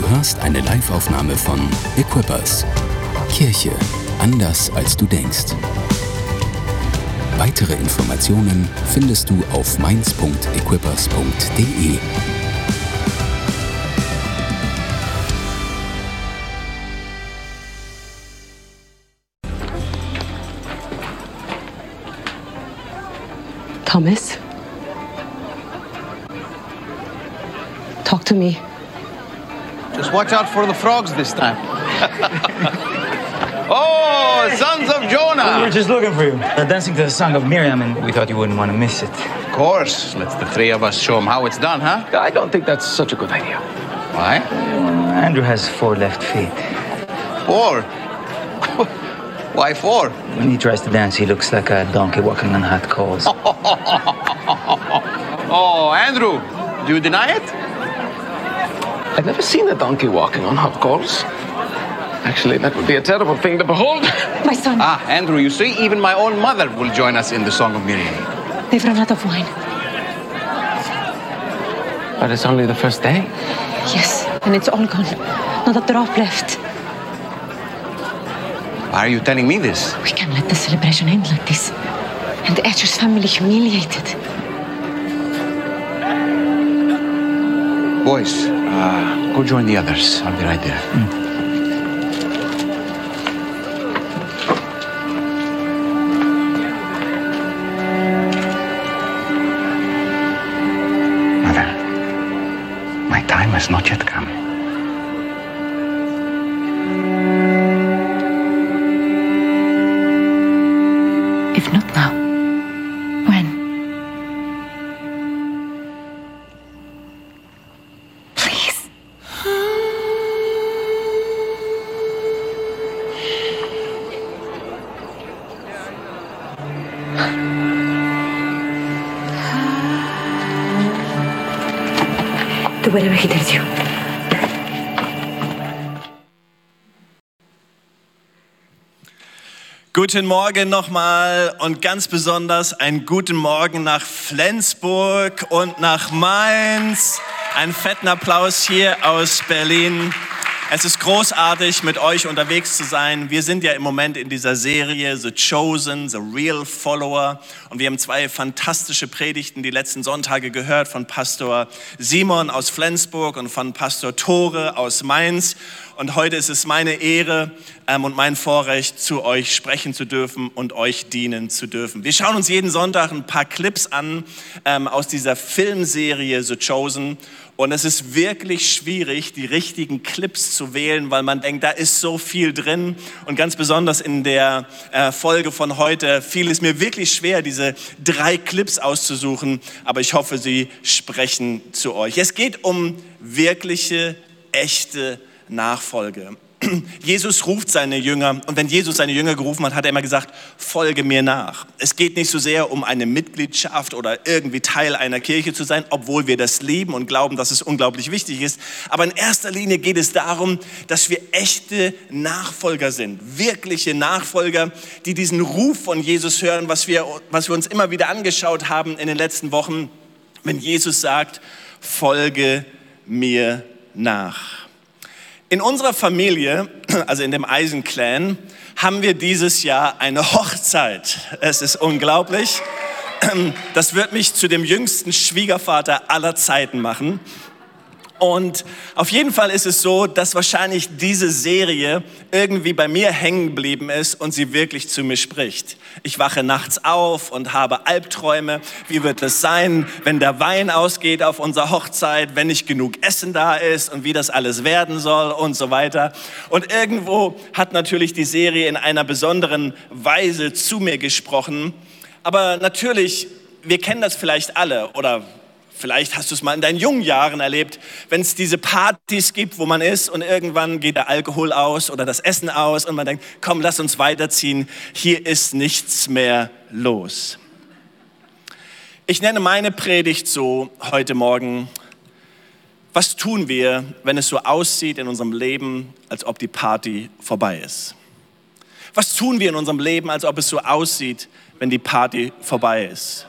Du hörst eine Liveaufnahme von Equippers. Kirche anders als du denkst. Weitere Informationen findest du auf mainz.equippers.de. Thomas? Talk to me. Just watch out for the frogs this time. oh, sons of Jonah! We Jonah! were just looking for you. Uh, dancing to the song of Miriam, and we thought you wouldn't want to miss it. Of course. Let's the three of us show them how it's done, huh? I don't think that's such a good idea. Why? Andrew has four left feet. Four. Why four? When he tries to dance, he looks like a donkey walking on hot coals. Oh, Andrew, do you deny it? I've never seen a donkey walking on hot coals. Actually, that would be a terrible thing to behold. My son, Ah, Andrew, you see, even my own mother will join us in the Song of Miriam. they've run out of wine. But it's only the first day. Yes, and it's all gone. Not a drop left. Why are you telling me this? We can't let the celebration end like this. And the Etcher's family humiliated. Boys, uh, go join the others. I'll be right there. Mother, my time has not yet come. He tells you. Guten Morgen nochmal und ganz besonders einen guten Morgen nach Flensburg und nach Mainz. Einen fetten Applaus hier aus Berlin. Es ist großartig, mit euch unterwegs zu sein. Wir sind ja im Moment in dieser Serie The Chosen, The Real Follower. Und wir haben zwei fantastische Predigten die letzten Sonntage gehört von Pastor Simon aus Flensburg und von Pastor Tore aus Mainz. Und heute ist es meine Ehre ähm, und mein Vorrecht, zu euch sprechen zu dürfen und euch dienen zu dürfen. Wir schauen uns jeden Sonntag ein paar Clips an ähm, aus dieser Filmserie The Chosen. Und es ist wirklich schwierig, die richtigen Clips zu wählen, weil man denkt, da ist so viel drin. Und ganz besonders in der äh, Folge von heute fiel es mir wirklich schwer, diese drei Clips auszusuchen. Aber ich hoffe, sie sprechen zu euch. Es geht um wirkliche, echte Nachfolge. Jesus ruft seine Jünger und wenn Jesus seine Jünger gerufen hat, hat er immer gesagt, folge mir nach. Es geht nicht so sehr um eine Mitgliedschaft oder irgendwie Teil einer Kirche zu sein, obwohl wir das lieben und glauben, dass es unglaublich wichtig ist. Aber in erster Linie geht es darum, dass wir echte Nachfolger sind, wirkliche Nachfolger, die diesen Ruf von Jesus hören, was wir, was wir uns immer wieder angeschaut haben in den letzten Wochen, wenn Jesus sagt, folge mir nach. In unserer Familie, also in dem Eisen-Clan, haben wir dieses Jahr eine Hochzeit. Es ist unglaublich. Das wird mich zu dem jüngsten Schwiegervater aller Zeiten machen. Und auf jeden Fall ist es so, dass wahrscheinlich diese Serie irgendwie bei mir hängen geblieben ist und sie wirklich zu mir spricht. Ich wache nachts auf und habe Albträume. Wie wird es sein, wenn der Wein ausgeht auf unserer Hochzeit, wenn nicht genug Essen da ist und wie das alles werden soll und so weiter. Und irgendwo hat natürlich die Serie in einer besonderen Weise zu mir gesprochen. Aber natürlich, wir kennen das vielleicht alle oder Vielleicht hast du es mal in deinen jungen Jahren erlebt, wenn es diese Partys gibt, wo man ist und irgendwann geht der Alkohol aus oder das Essen aus und man denkt, komm, lass uns weiterziehen, hier ist nichts mehr los. Ich nenne meine Predigt so heute Morgen, was tun wir, wenn es so aussieht in unserem Leben, als ob die Party vorbei ist? Was tun wir in unserem Leben, als ob es so aussieht, wenn die Party vorbei ist?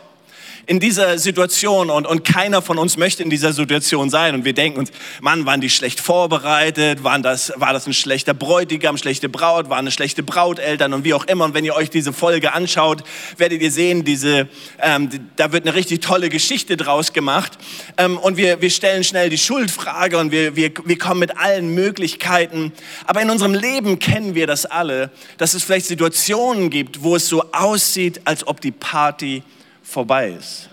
In dieser Situation und, und keiner von uns möchte in dieser Situation sein. Und wir denken uns, Mann, waren die schlecht vorbereitet, waren das, war das ein schlechter Bräutigam, schlechte Braut, waren eine schlechte Brauteltern? Und wie auch immer. Und wenn ihr euch diese Folge anschaut, werdet ihr sehen, diese, ähm, da wird eine richtig tolle Geschichte draus gemacht. Ähm, und wir, wir stellen schnell die Schuldfrage und wir, wir, wir kommen mit allen Möglichkeiten. Aber in unserem Leben kennen wir das alle, dass es vielleicht Situationen gibt, wo es so aussieht, als ob die Party vorbei ist.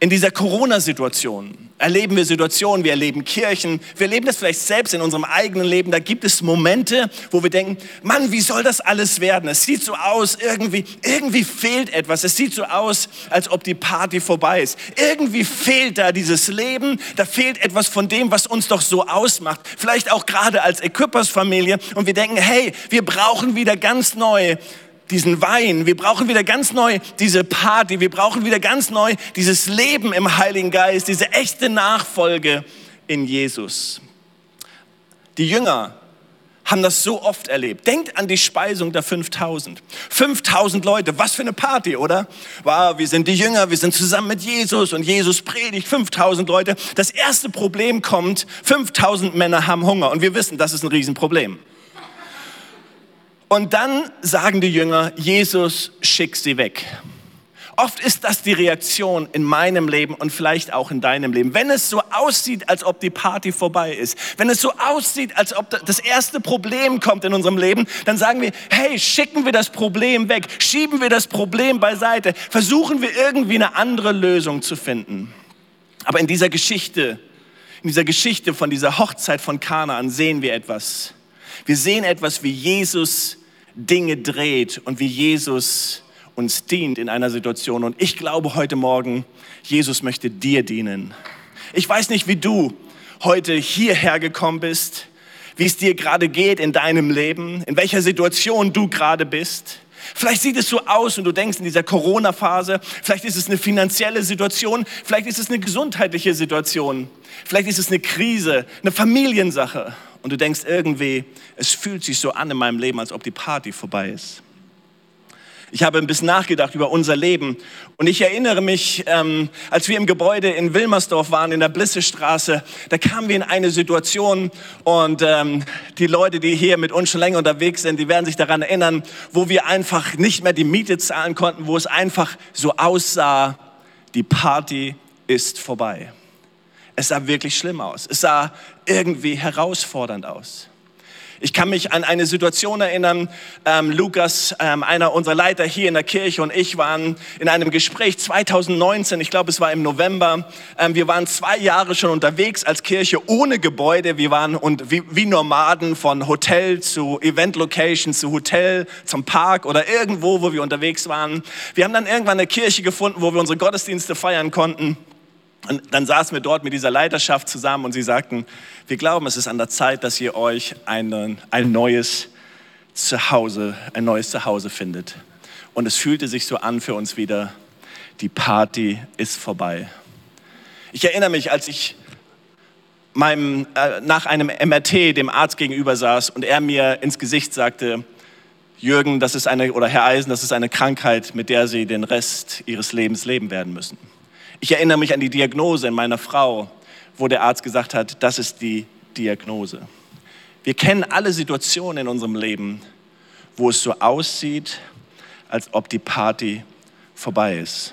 In dieser Corona-Situation erleben wir Situationen, wir erleben Kirchen, wir erleben das vielleicht selbst in unserem eigenen Leben. Da gibt es Momente, wo wir denken, Mann, wie soll das alles werden? Es sieht so aus, irgendwie, irgendwie fehlt etwas. Es sieht so aus, als ob die Party vorbei ist. Irgendwie fehlt da dieses Leben, da fehlt etwas von dem, was uns doch so ausmacht. Vielleicht auch gerade als Equippers-Familie. Und wir denken, hey, wir brauchen wieder ganz neu diesen Wein. Wir brauchen wieder ganz neu diese Party. Wir brauchen wieder ganz neu dieses Leben im Heiligen Geist, diese echte Nachfolge in Jesus. Die Jünger haben das so oft erlebt. Denkt an die Speisung der 5000. 5000 Leute, was für eine Party, oder? Wow, wir sind die Jünger, wir sind zusammen mit Jesus und Jesus predigt 5000 Leute. Das erste Problem kommt, 5000 Männer haben Hunger und wir wissen, das ist ein Riesenproblem. Und dann sagen die Jünger, Jesus, schick sie weg. Oft ist das die Reaktion in meinem Leben und vielleicht auch in deinem Leben. Wenn es so aussieht, als ob die Party vorbei ist, wenn es so aussieht, als ob das erste Problem kommt in unserem Leben, dann sagen wir, hey, schicken wir das Problem weg, schieben wir das Problem beiseite, versuchen wir irgendwie eine andere Lösung zu finden. Aber in dieser Geschichte, in dieser Geschichte von dieser Hochzeit von Kanaan sehen wir etwas. Wir sehen etwas, wie Jesus Dinge dreht und wie Jesus uns dient in einer Situation. Und ich glaube heute Morgen, Jesus möchte dir dienen. Ich weiß nicht, wie du heute hierher gekommen bist, wie es dir gerade geht in deinem Leben, in welcher Situation du gerade bist. Vielleicht sieht es so aus und du denkst in dieser Corona-Phase, vielleicht ist es eine finanzielle Situation, vielleicht ist es eine gesundheitliche Situation, vielleicht ist es eine Krise, eine Familiensache und du denkst irgendwie, es fühlt sich so an in meinem Leben, als ob die Party vorbei ist. Ich habe ein bisschen nachgedacht über unser Leben und ich erinnere mich, ähm, als wir im Gebäude in Wilmersdorf waren, in der Blissestraße, da kamen wir in eine Situation und ähm, die Leute, die hier mit uns schon länger unterwegs sind, die werden sich daran erinnern, wo wir einfach nicht mehr die Miete zahlen konnten, wo es einfach so aussah, die Party ist vorbei. Es sah wirklich schlimm aus. Es sah irgendwie herausfordernd aus. Ich kann mich an eine Situation erinnern, ähm, Lukas, ähm, einer unserer Leiter hier in der Kirche und ich waren in einem Gespräch 2019, ich glaube es war im November. Ähm, wir waren zwei Jahre schon unterwegs als Kirche ohne Gebäude. Wir waren und wie, wie Nomaden von Hotel zu Event Location zu Hotel zum Park oder irgendwo, wo wir unterwegs waren. Wir haben dann irgendwann eine Kirche gefunden, wo wir unsere Gottesdienste feiern konnten. Und dann saßen wir dort mit dieser Leiterschaft zusammen und sie sagten, wir glauben, es ist an der Zeit, dass ihr euch ein, ein neues Zuhause, ein neues Zuhause findet. Und es fühlte sich so an für uns wieder, die Party ist vorbei. Ich erinnere mich, als ich meinem, äh, nach einem MRT dem Arzt gegenüber saß und er mir ins Gesicht sagte, Jürgen, das ist eine, oder Herr Eisen, das ist eine Krankheit, mit der Sie den Rest Ihres Lebens leben werden müssen. Ich erinnere mich an die Diagnose in meiner Frau, wo der Arzt gesagt hat, das ist die Diagnose. Wir kennen alle Situationen in unserem Leben, wo es so aussieht, als ob die Party vorbei ist.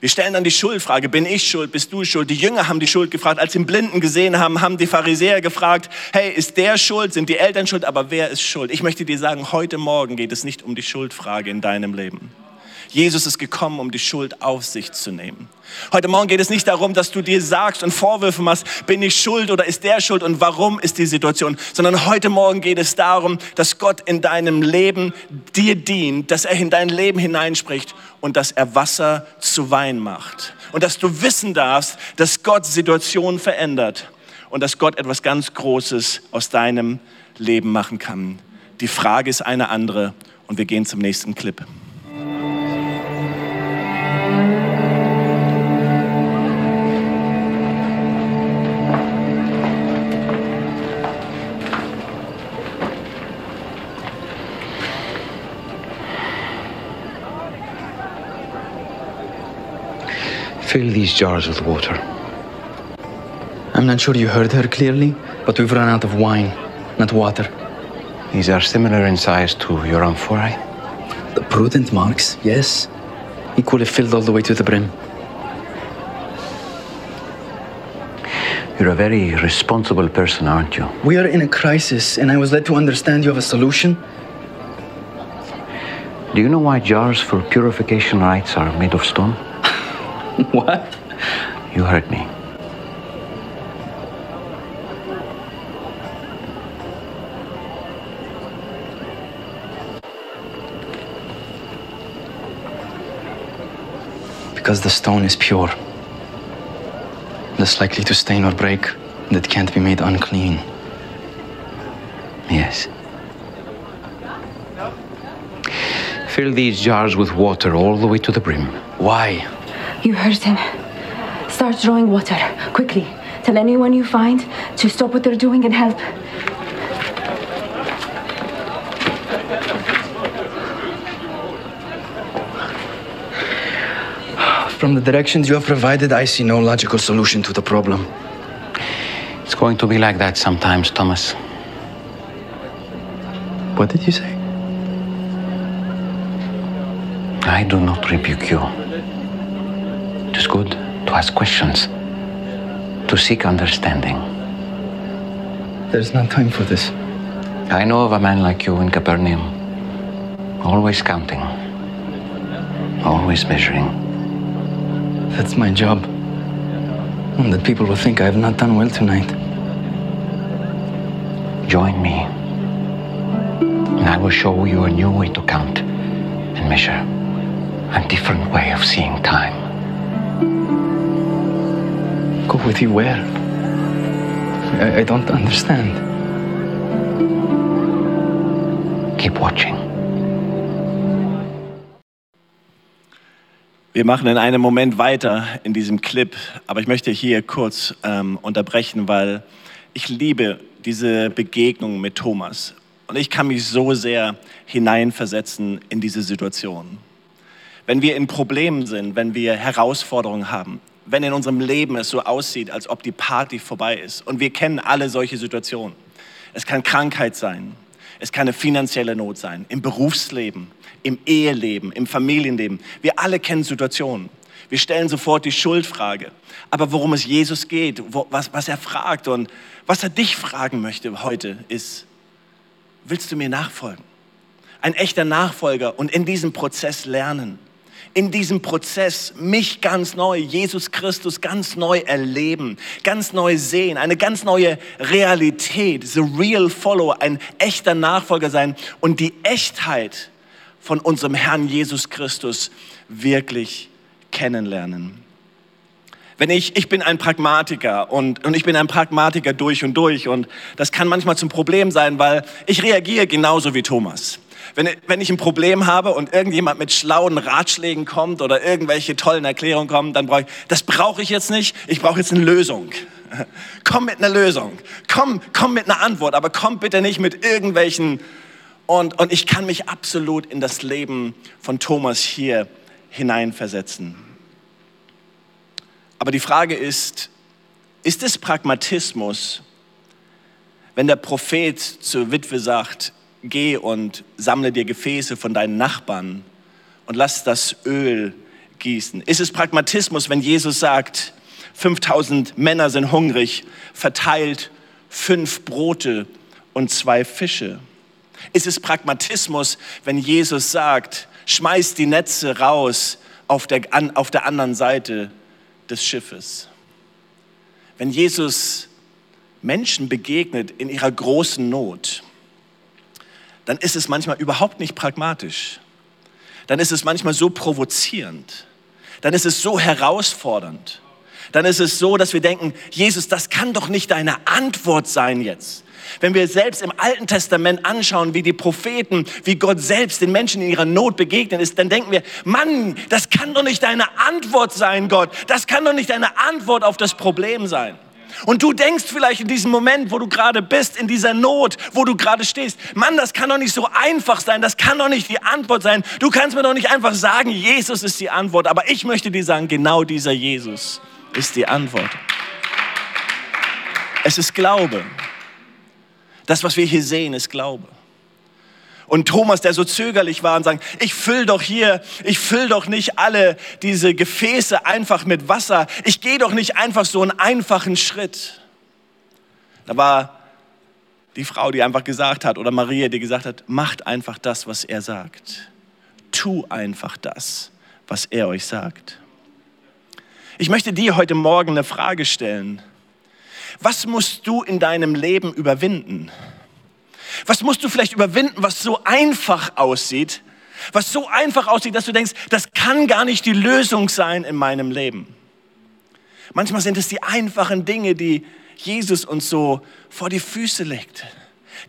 Wir stellen dann die Schuldfrage, bin ich schuld, bist du schuld? Die Jünger haben die Schuld gefragt, als sie den Blinden gesehen haben, haben die Pharisäer gefragt, hey, ist der schuld, sind die Eltern schuld, aber wer ist schuld? Ich möchte dir sagen, heute Morgen geht es nicht um die Schuldfrage in deinem Leben. Jesus ist gekommen, um die Schuld auf sich zu nehmen. Heute Morgen geht es nicht darum, dass du dir sagst und Vorwürfe machst, bin ich schuld oder ist der schuld und warum ist die Situation, sondern heute Morgen geht es darum, dass Gott in deinem Leben dir dient, dass er in dein Leben hineinspricht und dass er Wasser zu Wein macht. Und dass du wissen darfst, dass Gott Situationen verändert und dass Gott etwas ganz Großes aus deinem Leben machen kann. Die Frage ist eine andere und wir gehen zum nächsten Clip. Fill these jars with water. I'm not sure you heard her clearly, but we've run out of wine, not water. These are similar in size to your amphorae. The prudent marks, yes. Equally filled all the way to the brim. You're a very responsible person, aren't you? We are in a crisis, and I was led to understand you have a solution. Do you know why jars for purification rites are made of stone? what? You heard me. Because the stone is pure. Less likely to stain or break, it can't be made unclean. Yes. Fill these jars with water all the way to the brim. Why? You heard him. Start drawing water, quickly. Tell anyone you find to stop what they're doing and help. From the directions you have provided, I see no logical solution to the problem. It's going to be like that sometimes, Thomas. What did you say? I do not rebuke you. It is good to ask questions, to seek understanding. There's no time for this. I know of a man like you in Capernaum, always counting, always measuring. That's my job. And that people will think I have not done well tonight. Join me, and I will show you a new way to count and measure, a different way of seeing time. With you where? I, I don't understand. Keep watching. Wir machen in einem Moment weiter in diesem Clip, aber ich möchte hier kurz ähm, unterbrechen, weil ich liebe diese Begegnung mit Thomas. Und ich kann mich so sehr hineinversetzen in diese Situation. Wenn wir in Problemen sind, wenn wir Herausforderungen haben, wenn in unserem Leben es so aussieht, als ob die Party vorbei ist. Und wir kennen alle solche Situationen. Es kann Krankheit sein, es kann eine finanzielle Not sein, im Berufsleben, im Eheleben, im Familienleben. Wir alle kennen Situationen. Wir stellen sofort die Schuldfrage. Aber worum es Jesus geht, wo, was, was er fragt und was er dich fragen möchte heute ist, willst du mir nachfolgen? Ein echter Nachfolger und in diesem Prozess lernen. In diesem Prozess mich ganz neu, Jesus Christus ganz neu erleben, ganz neu sehen, eine ganz neue Realität, the real follower, ein echter Nachfolger sein und die Echtheit von unserem Herrn Jesus Christus wirklich kennenlernen. Wenn ich, ich bin ein Pragmatiker und, und ich bin ein Pragmatiker durch und durch und das kann manchmal zum Problem sein, weil ich reagiere genauso wie Thomas. Wenn, wenn ich ein Problem habe und irgendjemand mit schlauen Ratschlägen kommt oder irgendwelche tollen Erklärungen kommen, dann brauche ich, das brauche ich jetzt nicht, ich brauche jetzt eine Lösung. Komm mit einer Lösung, komm, komm mit einer Antwort, aber komm bitte nicht mit irgendwelchen und, und ich kann mich absolut in das Leben von Thomas hier hineinversetzen. Aber die Frage ist, ist es Pragmatismus, wenn der Prophet zur Witwe sagt, geh und sammle dir Gefäße von deinen Nachbarn und lass das Öl gießen? Ist es Pragmatismus, wenn Jesus sagt, 5000 Männer sind hungrig, verteilt fünf Brote und zwei Fische? Ist es Pragmatismus, wenn Jesus sagt, schmeiß die Netze raus auf der, an, auf der anderen Seite des Schiffes? Wenn Jesus Menschen begegnet in ihrer großen Not, dann ist es manchmal überhaupt nicht pragmatisch. Dann ist es manchmal so provozierend. Dann ist es so herausfordernd. Dann ist es so, dass wir denken, Jesus, das kann doch nicht deine Antwort sein jetzt. Wenn wir selbst im Alten Testament anschauen, wie die Propheten, wie Gott selbst den Menschen in ihrer Not begegnet ist, dann denken wir, Mann, das kann doch nicht deine Antwort sein, Gott. Das kann doch nicht deine Antwort auf das Problem sein. Und du denkst vielleicht in diesem Moment, wo du gerade bist, in dieser Not, wo du gerade stehst, Mann, das kann doch nicht so einfach sein, das kann doch nicht die Antwort sein. Du kannst mir doch nicht einfach sagen, Jesus ist die Antwort. Aber ich möchte dir sagen, genau dieser Jesus ist die Antwort. Es ist Glaube. Das, was wir hier sehen, ist Glaube. Und Thomas, der so zögerlich war und sagt, ich füll doch hier, ich füll doch nicht alle diese Gefäße einfach mit Wasser. Ich gehe doch nicht einfach so einen einfachen Schritt. Da war die Frau, die einfach gesagt hat, oder Maria, die gesagt hat, macht einfach das, was er sagt. Tu einfach das, was er euch sagt. Ich möchte dir heute Morgen eine Frage stellen. Was musst du in deinem Leben überwinden? Was musst du vielleicht überwinden, was so einfach aussieht? Was so einfach aussieht, dass du denkst, das kann gar nicht die Lösung sein in meinem Leben. Manchmal sind es die einfachen Dinge, die Jesus uns so vor die Füße legt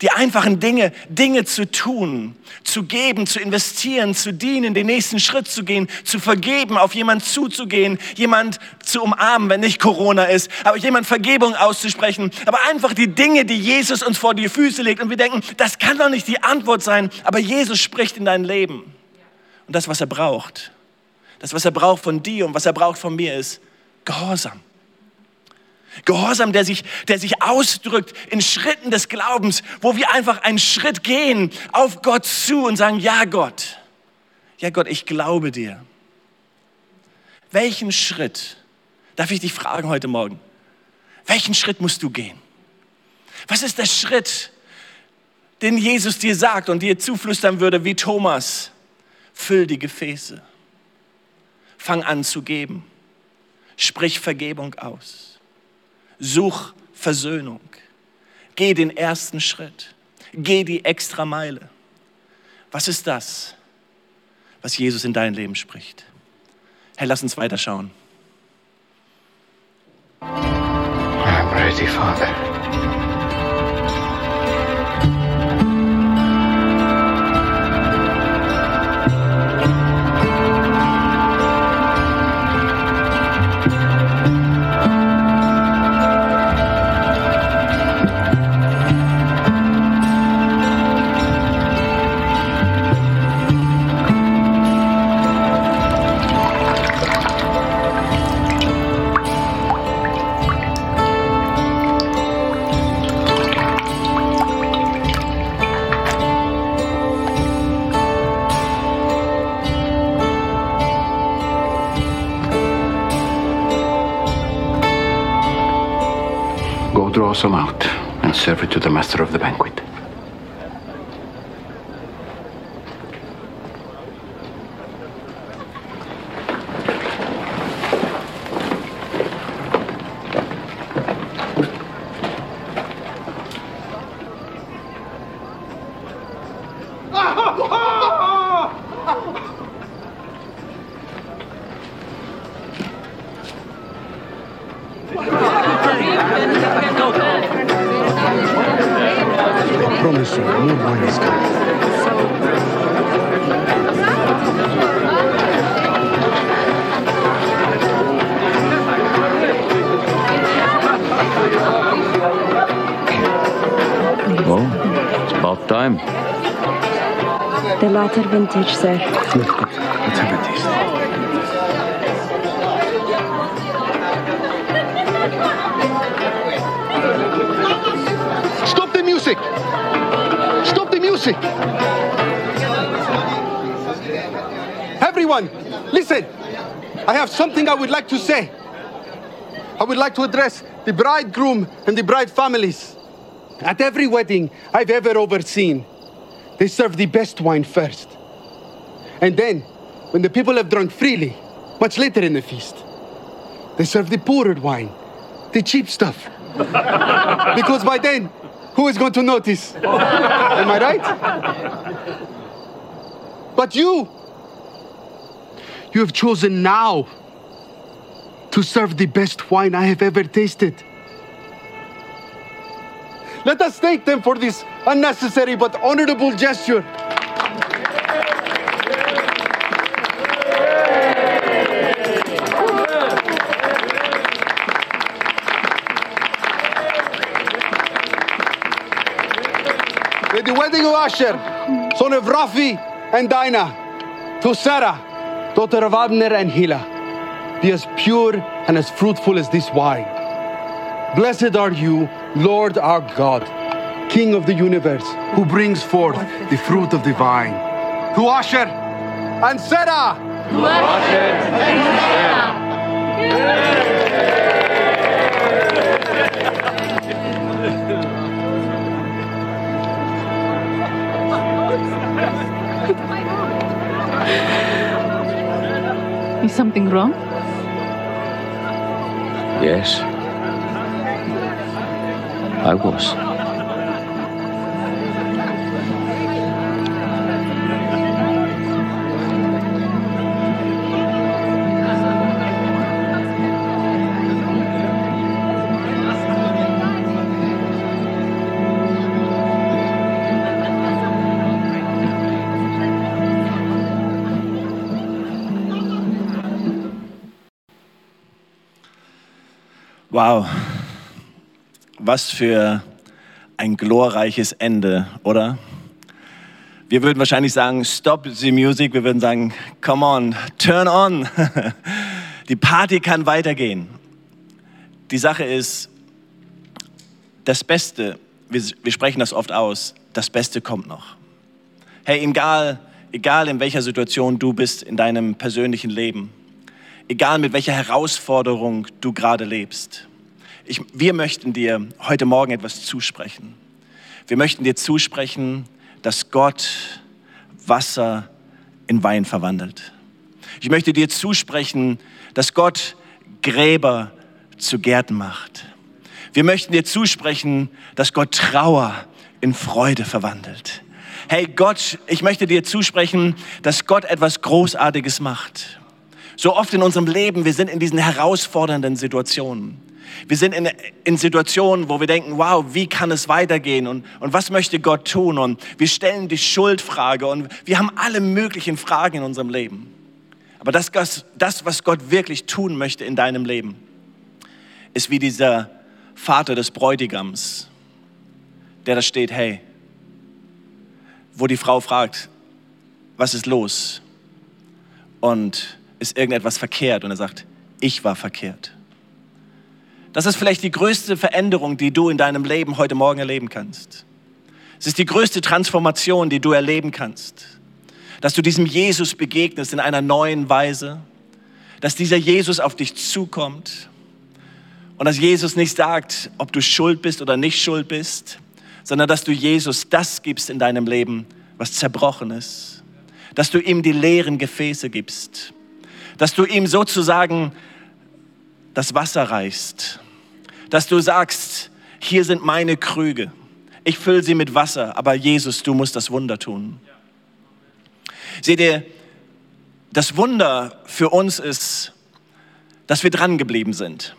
die einfachen Dinge, Dinge zu tun, zu geben, zu investieren, zu dienen, den nächsten Schritt zu gehen, zu vergeben, auf jemand zuzugehen, jemand zu umarmen, wenn nicht Corona ist, aber jemand Vergebung auszusprechen, aber einfach die Dinge, die Jesus uns vor die Füße legt und wir denken, das kann doch nicht die Antwort sein, aber Jesus spricht in dein Leben. Und das, was er braucht, das, was er braucht von dir und was er braucht von mir, ist Gehorsam. Gehorsam, der sich, der sich ausdrückt in Schritten des Glaubens, wo wir einfach einen Schritt gehen auf Gott zu und sagen, ja Gott, ja Gott, ich glaube dir. Welchen Schritt, darf ich dich fragen heute Morgen, welchen Schritt musst du gehen? Was ist der Schritt, den Jesus dir sagt und dir zuflüstern würde wie Thomas? Füll die Gefäße. Fang an zu geben. Sprich Vergebung aus. Such Versöhnung. Geh den ersten Schritt. Geh die extra Meile. Was ist das, was Jesus in dein Leben spricht? Herr, lass uns weiterschauen. I'm ready, Father. Some out and serve it to the master of the banquet. Ah, ah, ah! Latter vintage, sir. Look, good. Let's have a taste. Stop the music! Stop the music! Everyone, listen! I have something I would like to say. I would like to address the bridegroom and the bride families. At every wedding I've ever overseen, they serve the best wine first. And then, when the people have drunk freely, much later in the feast, they serve the poorer wine, the cheap stuff. because by then, who is going to notice? Am I right? But you, you have chosen now to serve the best wine I have ever tasted. Let us thank them for this unnecessary but honorable gesture. With the wedding of Asher, son of Rafi and Dinah, to Sarah, daughter of Abner and Hila, be as pure and as fruitful as this wine. Blessed are you Lord our God, King of the universe, who brings forth the fruit of the vine. To Asher and Sarah. Is something wrong? Yes. I was. Wow, was für ein glorreiches Ende, oder? Wir würden wahrscheinlich sagen, stop the music. Wir würden sagen, come on, turn on. Die Party kann weitergehen. Die Sache ist, das Beste, wir, wir sprechen das oft aus, das Beste kommt noch. Hey, egal, egal in welcher Situation du bist in deinem persönlichen Leben, egal mit welcher Herausforderung du gerade lebst. Ich, wir möchten dir heute Morgen etwas zusprechen. Wir möchten dir zusprechen, dass Gott Wasser in Wein verwandelt. Ich möchte dir zusprechen, dass Gott Gräber zu Gärten macht. Wir möchten dir zusprechen, dass Gott Trauer in Freude verwandelt. Hey Gott, ich möchte dir zusprechen, dass Gott etwas Großartiges macht. So oft in unserem Leben, wir sind in diesen herausfordernden Situationen. Wir sind in, in, Situationen, wo wir denken, wow, wie kann es weitergehen und, und was möchte Gott tun? Und wir stellen die Schuldfrage und wir haben alle möglichen Fragen in unserem Leben. Aber das, das, was Gott wirklich tun möchte in deinem Leben, ist wie dieser Vater des Bräutigams, der da steht, hey, wo die Frau fragt, was ist los? Und ist irgendetwas verkehrt? Und er sagt, ich war verkehrt. Das ist vielleicht die größte Veränderung, die du in deinem Leben heute Morgen erleben kannst. Es ist die größte Transformation, die du erleben kannst. Dass du diesem Jesus begegnest in einer neuen Weise. Dass dieser Jesus auf dich zukommt. Und dass Jesus nicht sagt, ob du schuld bist oder nicht schuld bist, sondern dass du Jesus das gibst in deinem Leben, was zerbrochen ist. Dass du ihm die leeren Gefäße gibst. Dass du ihm sozusagen das Wasser reichst. Dass du sagst, hier sind meine Krüge. Ich fülle sie mit Wasser, aber Jesus, du musst das Wunder tun. Seht ihr, das Wunder für uns ist, dass wir dran geblieben sind.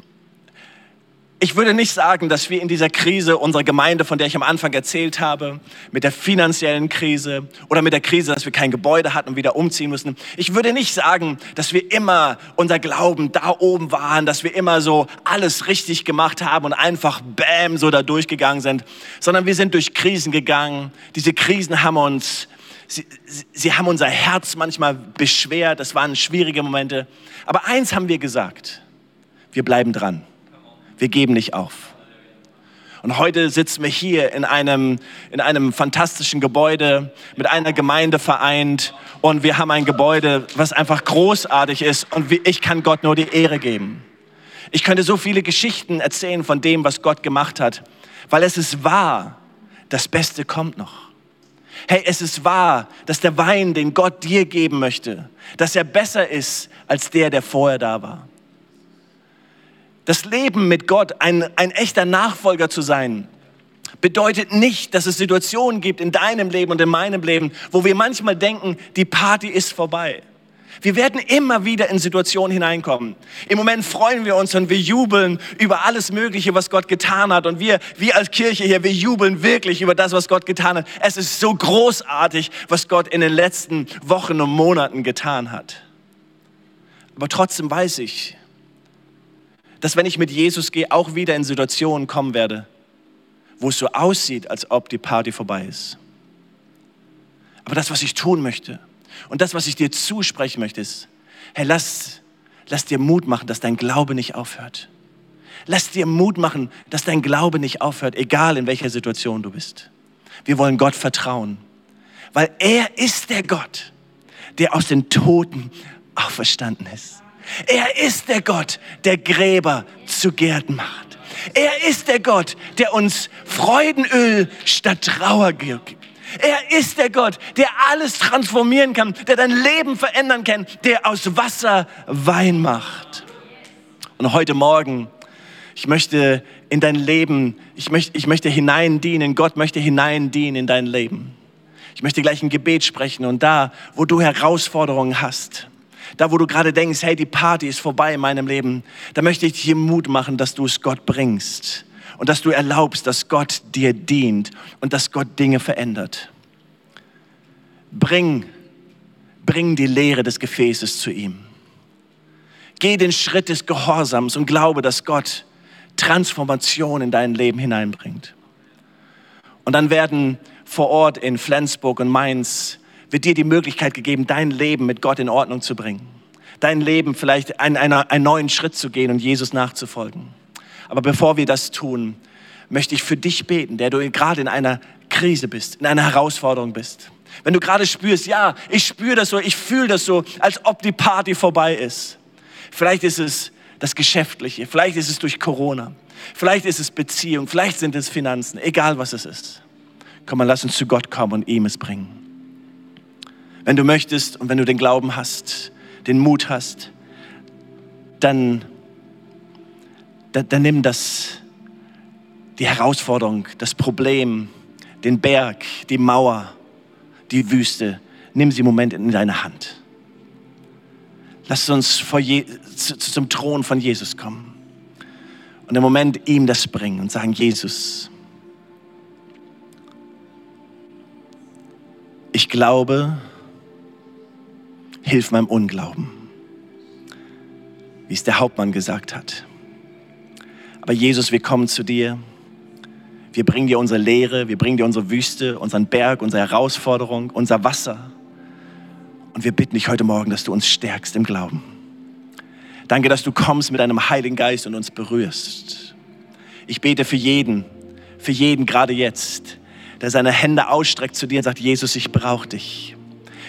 Ich würde nicht sagen, dass wir in dieser Krise unserer Gemeinde, von der ich am Anfang erzählt habe, mit der finanziellen Krise oder mit der Krise, dass wir kein Gebäude hatten und wieder umziehen müssen, ich würde nicht sagen, dass wir immer unser Glauben da oben waren, dass wir immer so alles richtig gemacht haben und einfach bam so da durchgegangen sind, sondern wir sind durch Krisen gegangen. Diese Krisen haben uns Sie, sie, haben unser Herz manchmal beschwert, das waren schwierige Momente. Aber eins haben wir gesagt, wir bleiben dran. Wir geben nicht auf. Und heute sitzen wir hier in einem, in einem fantastischen Gebäude mit einer Gemeinde vereint und wir haben ein Gebäude, was einfach großartig ist und ich kann Gott nur die Ehre geben. Ich könnte so viele Geschichten erzählen von dem, was Gott gemacht hat, weil es ist wahr, das Beste kommt noch. Hey, es ist wahr, dass der Wein, den Gott dir geben möchte, dass er besser ist als der, der vorher da war. Das Leben mit Gott, ein, ein echter Nachfolger zu sein, bedeutet nicht, dass es Situationen gibt in deinem Leben und in meinem Leben, wo wir manchmal denken, die Party ist vorbei. Wir werden immer wieder in Situationen hineinkommen. Im Moment freuen wir uns und wir jubeln über alles Mögliche, was Gott getan hat. Und wir, wir als Kirche hier, wir jubeln wirklich über das, was Gott getan hat. Es ist so großartig, was Gott in den letzten Wochen und Monaten getan hat. Aber trotzdem weiß ich, dass wenn ich mit Jesus gehe, auch wieder in Situationen kommen werde, wo es so aussieht, als ob die Party vorbei ist. Aber das, was ich tun möchte und das, was ich dir zusprechen möchte, ist, hey, lass, lass dir Mut machen, dass dein Glaube nicht aufhört. Lass dir Mut machen, dass dein Glaube nicht aufhört, egal in welcher Situation du bist. Wir wollen Gott vertrauen, weil er ist der Gott, der aus den Toten auferstanden ist. Er ist der Gott, der Gräber zu Gärten macht. Er ist der Gott, der uns Freudenöl statt Trauer gibt. Er ist der Gott, der alles transformieren kann, der dein Leben verändern kann, der aus Wasser Wein macht. Und heute Morgen, ich möchte in dein Leben, ich möchte, ich möchte hineindienen, Gott möchte hineindienen in dein Leben. Ich möchte gleich ein Gebet sprechen und da, wo du Herausforderungen hast, da wo du gerade denkst, hey, die Party ist vorbei in meinem Leben, da möchte ich dir Mut machen, dass du es Gott bringst und dass du erlaubst, dass Gott dir dient und dass Gott Dinge verändert. Bring, bring die Lehre des Gefäßes zu ihm. Geh den Schritt des Gehorsams und glaube, dass Gott Transformation in dein Leben hineinbringt. Und dann werden vor Ort in Flensburg und Mainz wird dir die Möglichkeit gegeben, dein Leben mit Gott in Ordnung zu bringen. Dein Leben vielleicht einen, einen, neuen Schritt zu gehen und Jesus nachzufolgen. Aber bevor wir das tun, möchte ich für dich beten, der du gerade in einer Krise bist, in einer Herausforderung bist. Wenn du gerade spürst, ja, ich spüre das so, ich fühle das so, als ob die Party vorbei ist. Vielleicht ist es das Geschäftliche, vielleicht ist es durch Corona, vielleicht ist es Beziehung, vielleicht sind es Finanzen, egal was es ist. Komm mal, lass uns zu Gott kommen und ihm es bringen. Wenn du möchtest und wenn du den Glauben hast, den Mut hast, dann, dann, dann nimm das, die Herausforderung, das Problem, den Berg, die Mauer, die Wüste, nimm sie im Moment in deine Hand. Lass uns Je zum Thron von Jesus kommen und im Moment ihm das bringen und sagen, Jesus, ich glaube, hilf meinem Unglauben, wie es der Hauptmann gesagt hat. Aber Jesus, wir kommen zu dir. Wir bringen dir unsere Lehre, wir bringen dir unsere Wüste, unseren Berg, unsere Herausforderung, unser Wasser. Und wir bitten dich heute Morgen, dass du uns stärkst im Glauben. Danke, dass du kommst mit deinem Heiligen Geist und uns berührst. Ich bete für jeden, für jeden gerade jetzt, der seine Hände ausstreckt zu dir und sagt, Jesus, ich brauche dich.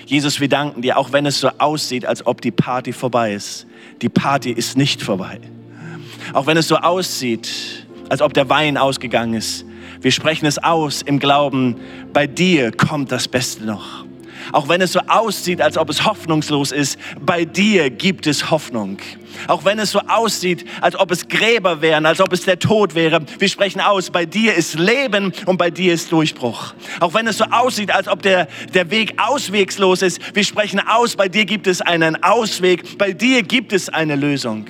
Jesus, wir danken dir, auch wenn es so aussieht, als ob die Party vorbei ist. Die Party ist nicht vorbei. Auch wenn es so aussieht, als ob der Wein ausgegangen ist. Wir sprechen es aus im Glauben, bei dir kommt das Beste noch. Auch wenn es so aussieht, als ob es hoffnungslos ist, bei dir gibt es Hoffnung. Auch wenn es so aussieht, als ob es Gräber wären, als ob es der Tod wäre, wir sprechen aus, bei dir ist Leben und bei dir ist Durchbruch. Auch wenn es so aussieht, als ob der, der Weg auswegslos ist, wir sprechen aus, bei dir gibt es einen Ausweg, bei dir gibt es eine Lösung.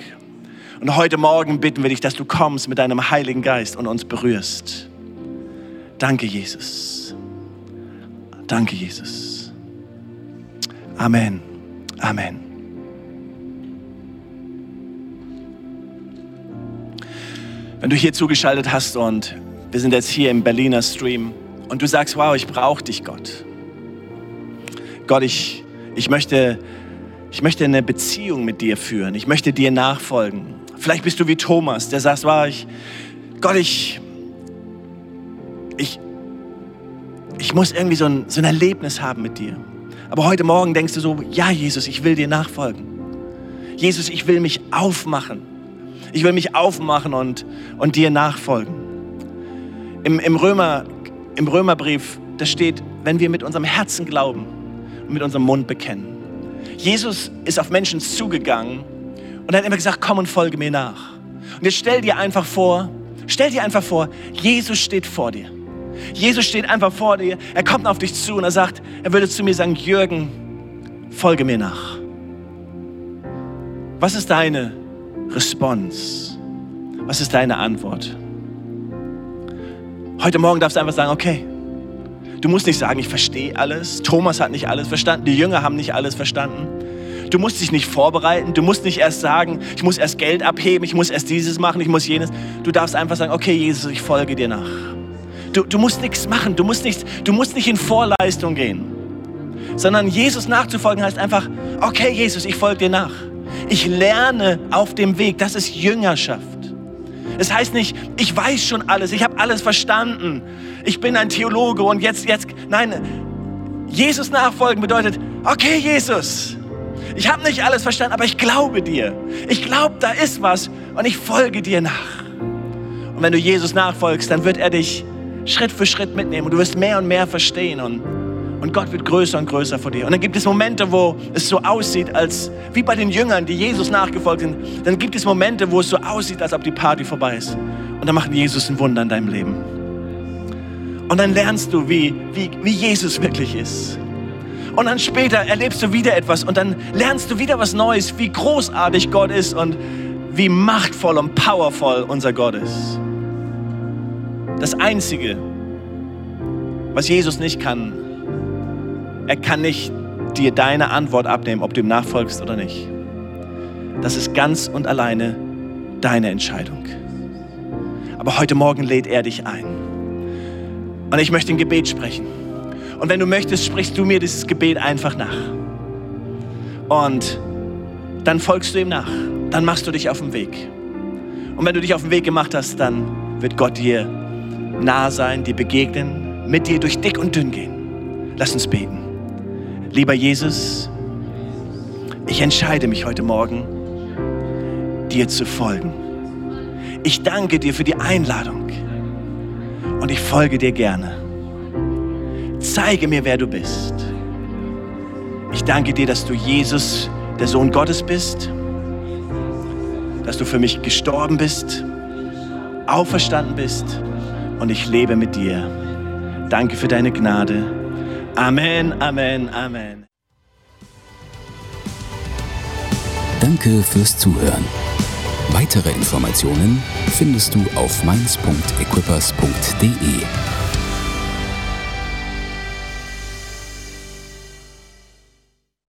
Und heute Morgen bitten wir dich, dass du kommst mit deinem Heiligen Geist und uns berührst. Danke, Jesus. Danke, Jesus. Amen. Amen. Wenn du hier zugeschaltet hast und wir sind jetzt hier im Berliner Stream und du sagst, wow, ich brauche dich, Gott. Gott, ich, ich, möchte, ich möchte eine Beziehung mit dir führen. Ich möchte dir nachfolgen. Vielleicht bist du wie Thomas, der sagt, wow, ich, Gott, ich, ich, ich muss irgendwie so ein, so ein Erlebnis haben mit dir. Aber heute Morgen denkst du so, ja Jesus, ich will dir nachfolgen. Jesus, ich will mich aufmachen. Ich will mich aufmachen und, und dir nachfolgen. Im, im, Römer, Im Römerbrief, da steht, wenn wir mit unserem Herzen glauben und mit unserem Mund bekennen. Jesus ist auf Menschen zugegangen und hat immer gesagt, komm und folge mir nach. Und jetzt stell dir einfach vor, stell dir einfach vor, Jesus steht vor dir. Jesus steht einfach vor dir, er kommt auf dich zu und er sagt, er würde zu mir sagen, Jürgen, folge mir nach. Was ist deine Response? Was ist deine Antwort? Heute Morgen darfst du einfach sagen, okay, du musst nicht sagen, ich verstehe alles. Thomas hat nicht alles verstanden, die Jünger haben nicht alles verstanden. Du musst dich nicht vorbereiten, du musst nicht erst sagen, ich muss erst Geld abheben, ich muss erst dieses machen, ich muss jenes. Du darfst einfach sagen, okay, Jesus, ich folge dir nach. Du, du musst nichts machen, du musst nicht, du musst nicht in Vorleistung gehen. sondern Jesus nachzufolgen heißt einfach, okay Jesus, ich folge dir nach. Ich lerne auf dem Weg. Das ist Jüngerschaft. Es heißt nicht, ich weiß schon alles, ich habe alles verstanden. Ich bin ein Theologe und jetzt, jetzt, nein, Jesus nachfolgen bedeutet, okay Jesus, ich habe nicht alles verstanden, aber ich glaube dir. Ich glaube, da ist was und ich folge dir nach. Und wenn du Jesus nachfolgst, dann wird er dich Schritt für Schritt mitnehmen und du wirst mehr und mehr verstehen und, und Gott wird größer und größer vor dir. Und dann gibt es Momente, wo es so aussieht, als wie bei den Jüngern, die Jesus nachgefolgt sind, dann gibt es Momente, wo es so aussieht, als ob die Party vorbei ist. Und dann macht Jesus ein Wunder in deinem Leben. Und dann lernst du, wie, wie, wie Jesus wirklich ist. Und dann später erlebst du wieder etwas und dann lernst du wieder was Neues, wie großartig Gott ist und wie machtvoll und powerful unser Gott ist. Das Einzige, was Jesus nicht kann, er kann nicht dir deine Antwort abnehmen, ob du ihm nachfolgst oder nicht. Das ist ganz und alleine deine Entscheidung. Aber heute Morgen lädt er dich ein. Und ich möchte ein Gebet sprechen. Und wenn du möchtest, sprichst du mir dieses Gebet einfach nach. Und dann folgst du ihm nach. Dann machst du dich auf den Weg. Und wenn du dich auf den Weg gemacht hast, dann wird Gott dir nah sein, dir begegnen, mit dir durch dick und dünn gehen. Lass uns beten. Lieber Jesus, ich entscheide mich heute Morgen, dir zu folgen. Ich danke dir für die Einladung und ich folge dir gerne. Zeige mir, wer du bist. Ich danke dir, dass du Jesus, der Sohn Gottes bist, dass du für mich gestorben bist, auferstanden bist und ich lebe mit dir. Danke für deine Gnade. Amen, Amen, Amen. Danke fürs Zuhören. Weitere Informationen findest du auf mainz.equippers.de.